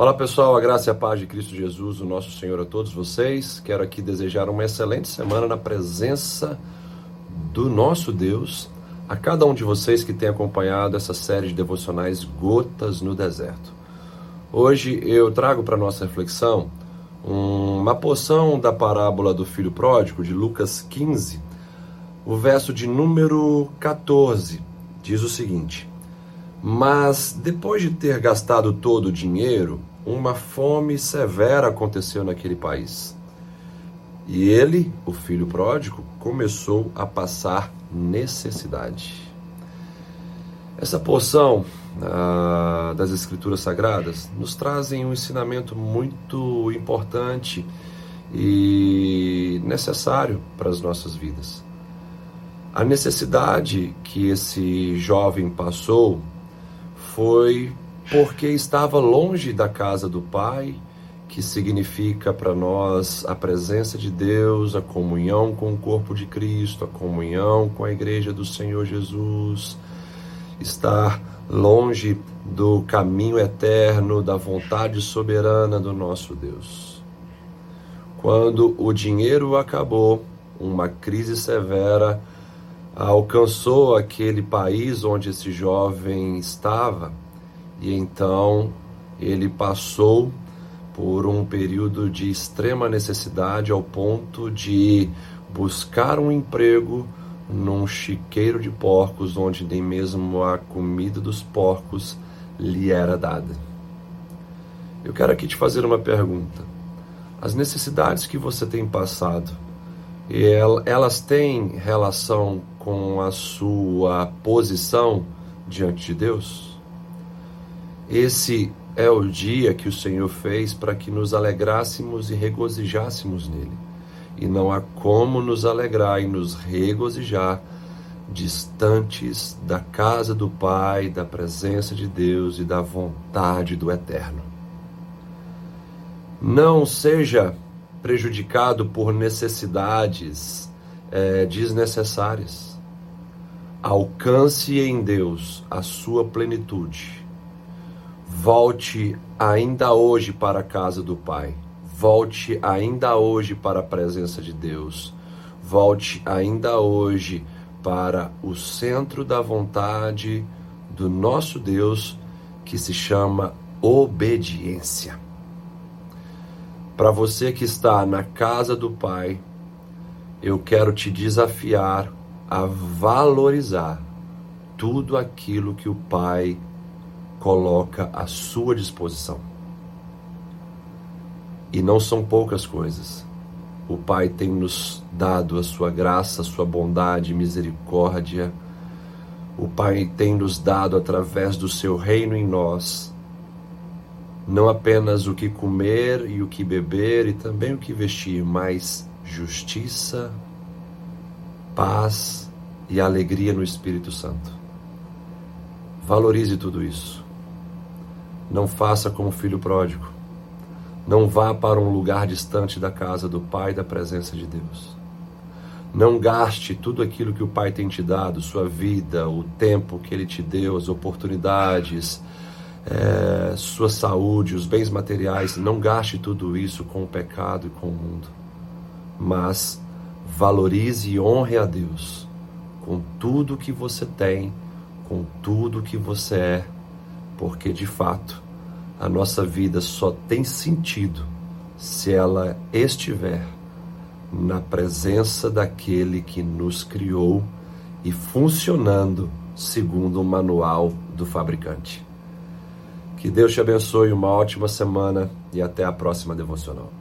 Olá pessoal, a graça e a paz de Cristo Jesus, o nosso Senhor, a todos vocês. Quero aqui desejar uma excelente semana na presença do nosso Deus, a cada um de vocês que tem acompanhado essa série de devocionais Gotas no Deserto. Hoje eu trago para nossa reflexão uma porção da parábola do filho pródigo de Lucas 15, o verso de número 14 diz o seguinte: Mas depois de ter gastado todo o dinheiro, uma fome severa aconteceu naquele país. E ele, o filho pródigo, começou a passar necessidade. Essa porção ah, das Escrituras Sagradas nos trazem um ensinamento muito importante e necessário para as nossas vidas. A necessidade que esse jovem passou foi porque estava longe da casa do Pai, que significa para nós a presença de Deus, a comunhão com o corpo de Cristo, a comunhão com a igreja do Senhor Jesus, estar longe do caminho eterno, da vontade soberana do nosso Deus. Quando o dinheiro acabou, uma crise severa alcançou aquele país onde esse jovem estava e então ele passou por um período de extrema necessidade ao ponto de buscar um emprego num chiqueiro de porcos, onde nem mesmo a comida dos porcos lhe era dada. Eu quero aqui te fazer uma pergunta. As necessidades que você tem passado, elas têm relação com a sua posição diante de Deus? Esse é o dia que o Senhor fez para que nos alegrássemos e regozijássemos nele. E não há como nos alegrar e nos regozijar distantes da casa do Pai, da presença de Deus e da vontade do Eterno. Não seja prejudicado por necessidades é, desnecessárias. Alcance em Deus a sua plenitude Volte ainda hoje para a casa do Pai. Volte ainda hoje para a presença de Deus. Volte ainda hoje para o centro da vontade do nosso Deus, que se chama obediência. Para você que está na casa do Pai, eu quero te desafiar a valorizar tudo aquilo que o Pai coloca à sua disposição. E não são poucas coisas. O Pai tem nos dado a sua graça, a sua bondade, misericórdia. O Pai tem nos dado através do seu reino em nós não apenas o que comer e o que beber e também o que vestir, mas justiça, paz e alegria no Espírito Santo. Valorize tudo isso. Não faça como filho pródigo. Não vá para um lugar distante da casa do Pai da presença de Deus. Não gaste tudo aquilo que o Pai tem te dado, sua vida, o tempo que Ele te deu, as oportunidades, é, sua saúde, os bens materiais. Não gaste tudo isso com o pecado e com o mundo. Mas valorize e honre a Deus com tudo que você tem, com tudo que você é porque de fato a nossa vida só tem sentido se ela estiver na presença daquele que nos criou e funcionando segundo o manual do fabricante. Que Deus te abençoe, uma ótima semana e até a próxima devocional.